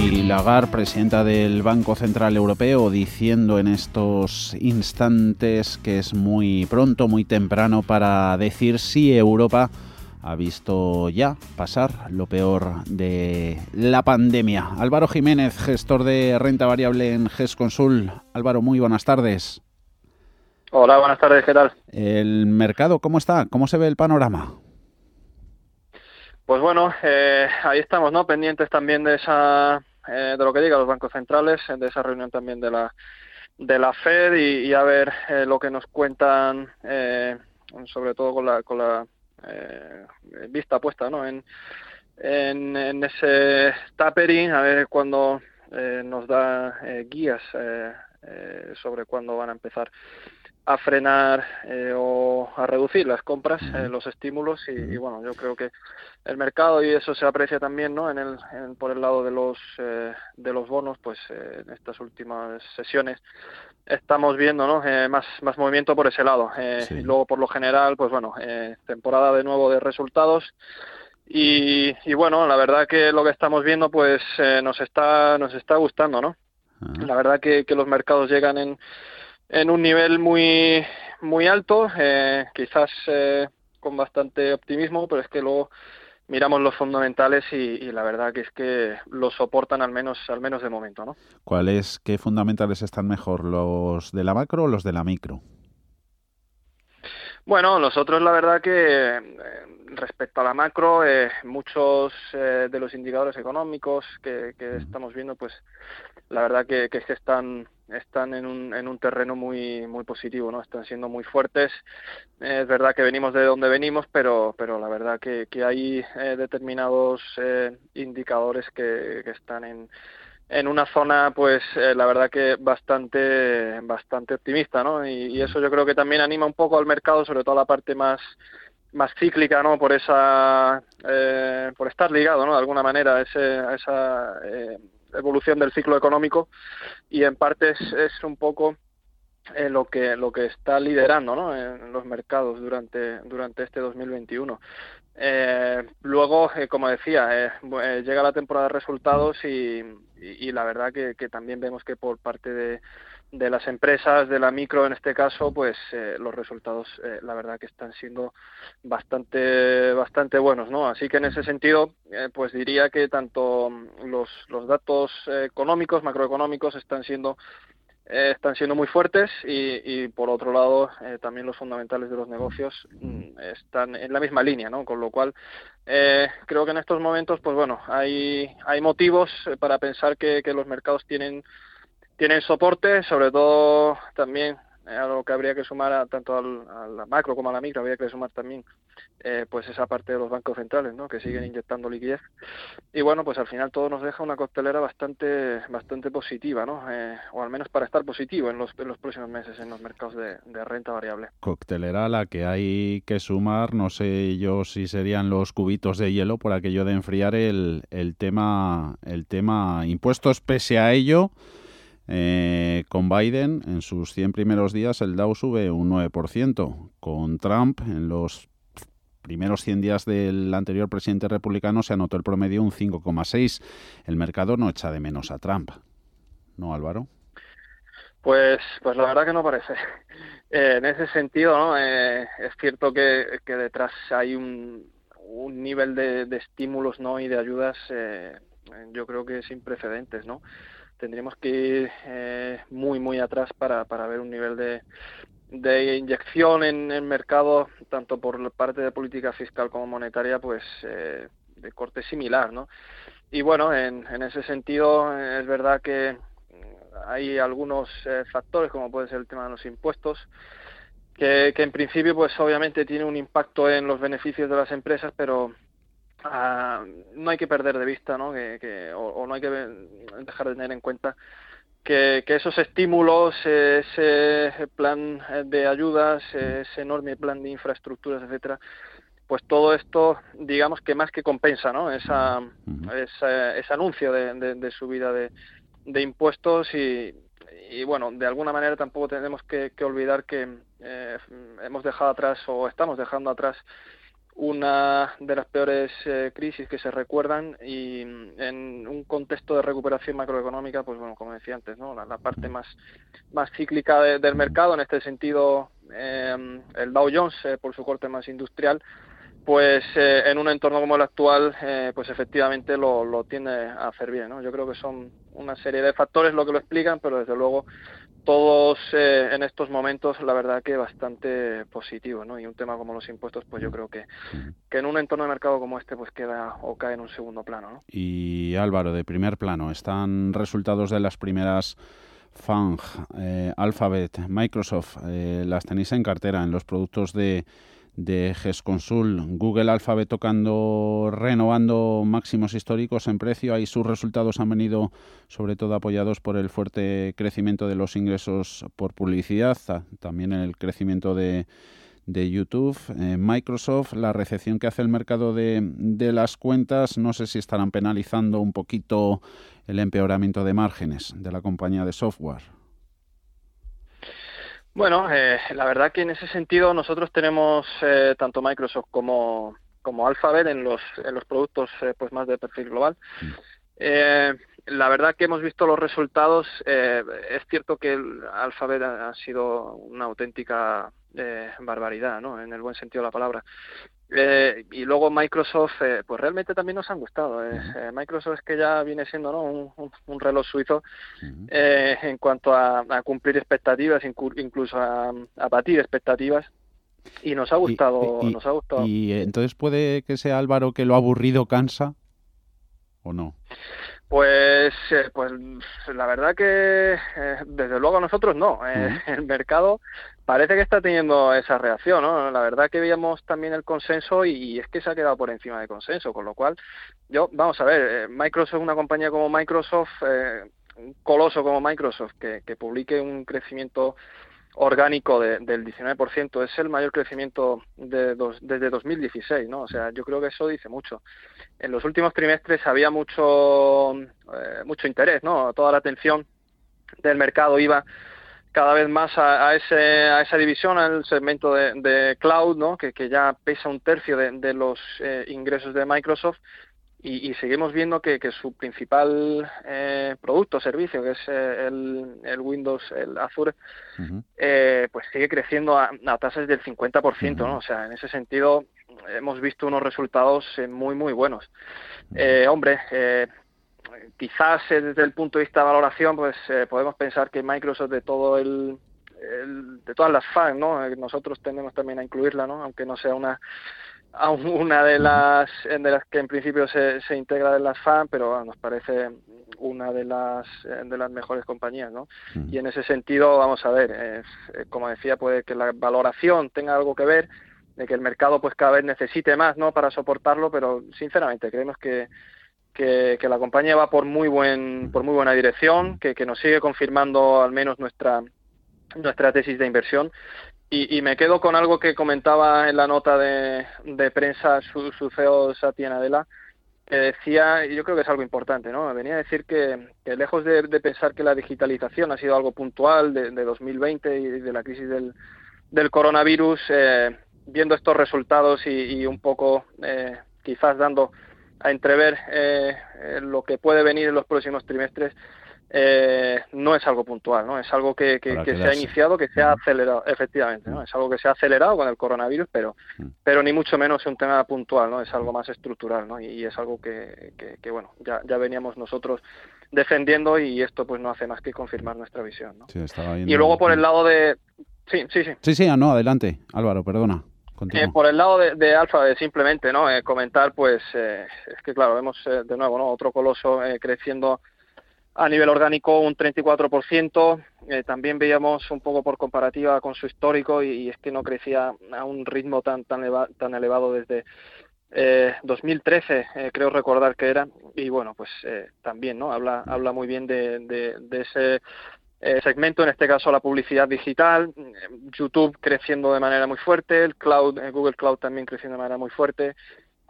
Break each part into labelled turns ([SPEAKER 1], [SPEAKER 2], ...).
[SPEAKER 1] Y Lagarde, presidenta del Banco Central Europeo, diciendo en estos instantes que es muy pronto, muy temprano para decir si Europa ha visto ya pasar lo peor de la pandemia. Álvaro Jiménez, gestor de renta variable en GES Consul. Álvaro, muy buenas tardes.
[SPEAKER 2] Hola, buenas tardes, ¿qué tal?
[SPEAKER 1] ¿El mercado cómo está? ¿Cómo se ve el panorama?
[SPEAKER 2] Pues bueno, eh, ahí estamos, ¿no? Pendientes también de esa, eh, de lo que digan los bancos centrales, de esa reunión también de la de la Fed y, a ver eh, lo que nos cuentan, sobre todo con la con la vista puesta, ¿no? En, en, en ese tapering, a ver cuándo nos da guías sobre cuándo van a empezar a frenar eh, o a reducir las compras, eh, los estímulos y, bueno, yo creo que el mercado y eso se aprecia también, ¿no? En el, por el lado de los eh, de los bonos, pues en estas últimas sesiones estamos viendo, ¿no? más más movimiento por ese lado. Y luego por lo general, pues bueno, temporada de nuevo de resultados. Y, y bueno, la verdad que lo que estamos viendo, pues nos está nos está gustando, ¿no? La verdad que, que los mercados llegan en en un nivel muy muy alto, eh, quizás eh, con bastante optimismo, pero es que luego miramos los fundamentales y, la verdad que es que lo soportan al menos al menos de momento, ¿no?
[SPEAKER 1] ¿Cuáles qué fundamentales están mejor, los de la macro o los de la micro?
[SPEAKER 2] Bueno, nosotros la verdad que eh, respecto a la macro, muchos de los indicadores económicos que, que, estamos viendo, pues la verdad que, que, que están están en un, en un terreno muy muy positivo, ¿no? Están siendo muy fuertes. es verdad que venimos de donde venimos, pero pero la verdad que, que hay eh, determinados eh, indicadores que, que están en en una zona pues eh, la verdad que bastante bastante optimista no y, eso yo creo que también anima un poco al mercado sobre todo la parte más más cíclica no por esa por estar ligado no de alguna manera a, ese, a esa evolución del ciclo económico. Y en parte es, un poco eh, lo que lo que está liderando ¿no? en los mercados durante durante este 2021 eh, luego eh, como decía eh, eh, llega la temporada de resultados y, y, la verdad que, que, también vemos que por parte de, de las empresas de la micro en este caso pues los resultados la verdad que están siendo bastante bastante buenos no así que en ese sentido pues diría que tanto los los datos económicos macroeconómicos están siendo están siendo muy fuertes y, y por otro lado también los fundamentales de los negocios mm, están en la misma línea no con lo cual creo que en estos momentos pues bueno hay hay motivos para pensar que, que los mercados tienen tienen soporte, sobre todo también eh, a lo que habría que sumar a, tanto al, a la macro como a la micro, habría que sumar también eh, pues esa parte de los bancos centrales, ¿no? que siguen inyectando liquidez. Y bueno, pues al final todo nos deja una costelera bastante bastante positiva, ¿no? Eh, o al menos para estar positivo en los, en los próximos meses en los mercados de, de, renta variable.
[SPEAKER 1] Coctelera a la que hay que sumar, no sé yo si serían los cubitos de hielo por aquello de enfriar el, el tema el tema impuestos pese a ello. Eh, con Biden, en sus 100 primeros días, el Dow sube un 9%. Con Trump, en los primeros 100 días del anterior presidente republicano, se anotó el promedio un 5,6%. El mercado no echa de menos a Trump. ¿No, Álvaro?
[SPEAKER 2] Pues, pues la verdad que no parece. Eh, en ese sentido, ¿no? Eh, es cierto que, detrás hay un, nivel de, de, estímulos ¿no? y de ayudas, eh, yo creo que sin precedentes, ¿no? tendríamos que ir eh, muy, muy atrás para, para ver un nivel de, de inyección en el mercado, tanto por parte de política fiscal como monetaria, pues eh, de corte similar, ¿no? Y bueno, en, en ese sentido es verdad que hay algunos eh, factores, como puede ser el tema de los impuestos, que, que en principio, pues obviamente tiene un impacto en los beneficios de las empresas, pero Ah, no hay que perder de vista, ¿no? Que, que o, o, no hay que dejar de tener en cuenta que, que esos estímulos, ese plan de ayudas, ese enorme plan de infraestructuras, etcétera, pues todo esto, digamos que más que compensa, ¿no? Esa, esa ese anuncio de, de, de subida de, de impuestos y, y bueno, de alguna manera tampoco tenemos que, que olvidar que eh, hemos dejado atrás o estamos dejando atrás una de las peores eh, crisis que se recuerdan y mm, en un contexto de recuperación macroeconómica, pues bueno, como decía antes, ¿no? la, parte más, más cíclica del mercado, en este sentido, eh, el Dow Jones, eh, por su corte más industrial, pues eh, en un entorno como el actual, eh, pues efectivamente lo, lo tiende a hacer bien. ¿no? Yo creo que son una serie de factores lo que lo explican, pero desde luego todos eh, en estos momentos la verdad que bastante positivo, ¿no? Y un tema como los impuestos, pues yo creo que, que en un entorno de mercado como este, pues queda o cae en un segundo plano, ¿no?
[SPEAKER 1] Y Álvaro, de primer plano, están resultados de las primeras FANG, Alphabet, Microsoft, las tenéis en cartera en los productos de de GESConsul, Google Alphabet tocando, renovando máximos históricos en precio. Ahí sus resultados han venido sobre todo apoyados por el fuerte crecimiento de los ingresos por publicidad, también el crecimiento de, de YouTube, eh, Microsoft, la recepción que hace el mercado de, de las cuentas, no sé si estarán penalizando un poquito el empeoramiento de márgenes de la compañía de software.
[SPEAKER 2] Bueno, eh, la verdad que en ese sentido nosotros tenemos eh, tanto Microsoft como, como Alphabet en los, en los productos eh, pues más de perfil global. Mm. Eh, la verdad que hemos visto los resultados. Eh, es cierto que el Alphabet ha, sido una auténtica barbaridad, ¿no? En el buen sentido de la palabra. Eh, y luego Microsoft, eh, pues realmente también nos han gustado. Eh, eh Microsoft es que ya viene siendo ¿no? un, un, reloj suizo eh, en cuanto a, a, cumplir expectativas, incluso a, a batir expectativas. Y nos ha gustado,
[SPEAKER 1] y,
[SPEAKER 2] nos ha gustado.
[SPEAKER 1] Y entonces puede que sea Álvaro que lo aburrido cansa o no.
[SPEAKER 2] Pues, eh, pues la verdad que eh, desde luego nosotros no. Eh, El mercado parece que está teniendo esa reacción, ¿no? La verdad que veíamos también el consenso y, es que se ha quedado por encima de consenso, con lo cual yo, vamos a ver, Microsoft, una compañía como Microsoft, eh, un coloso como Microsoft, que, que publique un crecimiento orgánico de, del 19%, es el mayor crecimiento de dos, desde 2016, ¿no? O sea, yo creo que eso dice mucho. En los últimos trimestres había mucho, eh, mucho interés, ¿no? Toda la atención del mercado iba cada vez más a, a, ese, a esa división, al segmento de, de cloud, ¿no? que, que, ya pesa un tercio de, de los eh, ingresos de Microsoft y, y, seguimos viendo que, que su principal eh, producto servicio, que es eh, el, el, Windows, el Azure, uh -huh. eh, pues sigue creciendo a, a tasas del 50%, uh -huh. ¿no? O sea, en ese sentido hemos visto unos resultados eh, muy, muy buenos. Eh, hombre, eh, quizás desde el punto de vista de valoración, pues podemos pensar que Microsoft de todo el, el de todas las fans, ¿no? Nosotros tenemos también a incluirla, ¿no? Aunque no sea una a una de las de las que en principio se, se integra de las FAN, pero bueno, nos parece una de las de las mejores compañías, ¿no? Y en ese sentido, vamos a ver, eh, como decía, puede que la valoración tenga algo que ver, de que el mercado pues cada vez necesite más, ¿no? Para soportarlo, pero sinceramente creemos que que, que la compañía va por muy buen por muy buena dirección, que, que nos sigue confirmando al menos nuestra nuestra tesis de inversión y, y, me quedo con algo que comentaba en la nota de, de prensa su, su CEO Satya Nadella, que decía, y yo creo que es algo importante, ¿no? Venía a decir que, que lejos de, pensar que la digitalización ha sido algo puntual de, de 2020 y de la crisis del, del coronavirus, eh, viendo estos resultados y, un poco eh, quizás dando a entrever eh, lo que puede venir en los próximos trimestres, eh, no es algo puntual, ¿no? Es algo que, que, que se ha iniciado, que se ha acelerado, efectivamente, ¿no? Es algo que se ha acelerado con el coronavirus, pero, pero ni mucho menos es un tema puntual, ¿no? Es algo más estructural, ¿no? Y, y es algo que, que, bueno, ya, ya veníamos nosotros defendiendo y esto pues no hace más que confirmar nuestra visión, ¿no?
[SPEAKER 1] Sí,
[SPEAKER 2] y luego por el lado de... Sí, sí, sí.
[SPEAKER 1] Sí, sí, no, adelante, Álvaro, perdona.
[SPEAKER 2] Eh, por el lado de, de Alfa, simplemente, ¿no? Eh, comentar, pues, eh, es que claro, vemos de nuevo, ¿no? Otro coloso eh, creciendo a nivel orgánico un 34%. Eh, también veíamos un poco por comparativa con su histórico y, es que no crecía a un ritmo tan tan, eleva, tan elevado desde eh, 2013, eh, creo recordar que era. Y bueno, pues eh, también no habla habla muy bien de, de, ese eh, segmento, en este caso la publicidad digital, YouTube creciendo de manera muy fuerte, el cloud, eh, Google Cloud también creciendo de manera muy fuerte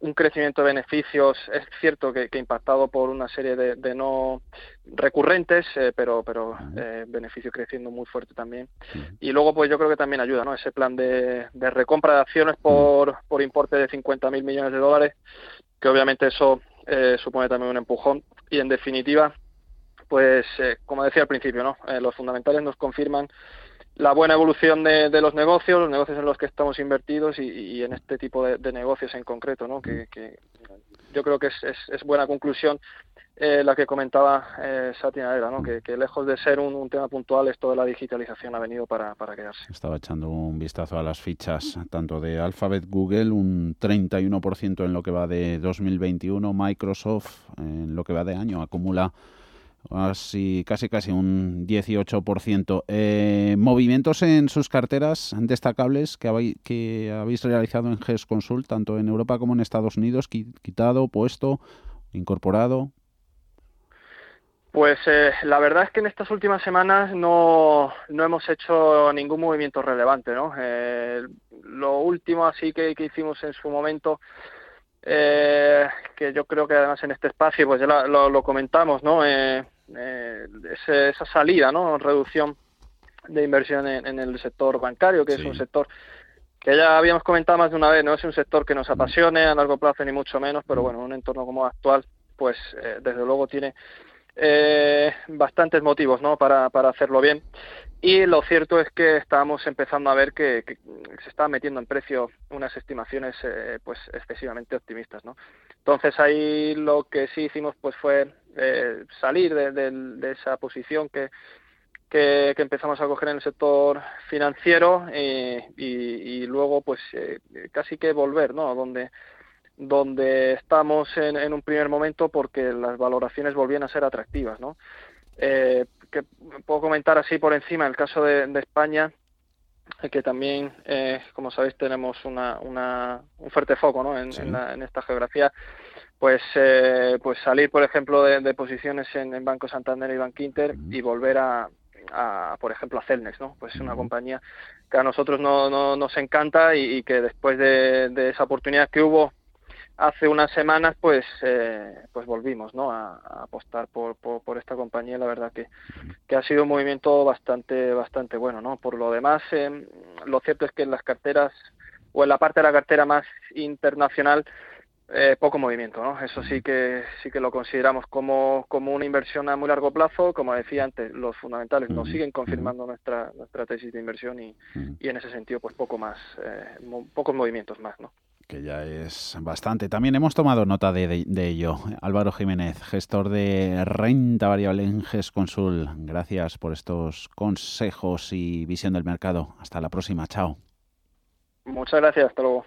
[SPEAKER 2] un crecimiento de beneficios, es cierto que, que impactado por una serie de, no recurrentes, eh, pero, pero eh, beneficio creciendo muy fuerte también. Y luego, pues yo creo que también ayuda, ¿no? Ese plan de, de recompra de acciones por, por importe de 50.000 millones de dólares, que obviamente eso eh, supone también un empujón. Y en definitiva, pues como decía al principio, ¿no? los fundamentales nos confirman la buena evolución de, los negocios, los negocios en los que estamos invertidos y, en este tipo de, negocios en concreto, ¿no? Que, yo creo que es, buena conclusión eh, la que comentaba eh, Satina ¿no? Que, lejos de ser un, tema puntual, esto de la digitalización ha venido para, para quedarse.
[SPEAKER 1] Estaba echando un vistazo a las fichas tanto de Alphabet, Google, un 31% en lo que va de 2021, Microsoft en lo que va de año acumula así casi casi un 18%. Eh, movimientos en sus carteras destacables que habéis, que habéis realizado en GES Consult, tanto en Europa como en Estados Unidos, quitado, puesto, incorporado.
[SPEAKER 2] Pues eh, la verdad es que en estas últimas semanas no, no hemos hecho ningún movimiento relevante, ¿no? Eh, lo último así que, que hicimos en su momento eh, que yo creo que además en este espacio pues ya lo, lo, comentamos, ¿no? Eh, eh, esa salida, ¿no? Reducción de inversión en, el sector bancario, que es un sector que ya habíamos comentado más de una vez, no es un sector que nos apasione a largo plazo ni mucho menos, pero bueno, un entorno como actual, pues eh, desde luego tiene eh, bastantes motivos, ¿no? Para, para hacerlo bien. Y lo cierto es que estábamos empezando a ver que, se estaban metiendo en precio unas estimaciones eh, pues excesivamente optimistas, ¿no? Entonces ahí lo que sí hicimos pues fue eh, salir de, esa posición que, que, empezamos a coger en el sector financiero eh, y, luego pues eh, casi que volver, ¿no? Donde donde estamos en, un primer momento porque las valoraciones volvían a ser atractivas, ¿no? Eh, que puedo comentar así por encima el caso de, España, que también, como sabéis, tenemos una, una, un fuerte foco ¿no? en, en, esta geografía pues eh, pues salir por ejemplo de, posiciones en, Banco Santander y Bank Inter y volver a, por ejemplo a Celnex no pues es una compañía que a nosotros no, no nos encanta y, que después de, esa oportunidad que hubo hace unas semanas pues eh, pues volvimos no a, apostar por, por, esta compañía. La verdad que, que ha sido un movimiento bastante bastante bueno no por lo demás eh, lo cierto es que en las carteras o en la parte de la cartera más internacional eh, poco movimiento, ¿no? Eso sí que sí que lo consideramos como, como una inversión a muy largo plazo. Como decía antes, los fundamentales nos siguen confirmando nuestra nuestra tesis de inversión y, y en ese sentido, pues poco más, eh, pocos movimientos más, ¿no?
[SPEAKER 1] que ya es bastante. También hemos tomado nota de, de, ello. Álvaro Jiménez, gestor de renta variable en GESConsul. Gracias por estos consejos y visión del mercado. Hasta la próxima. Chao.
[SPEAKER 2] Muchas gracias. Hasta luego.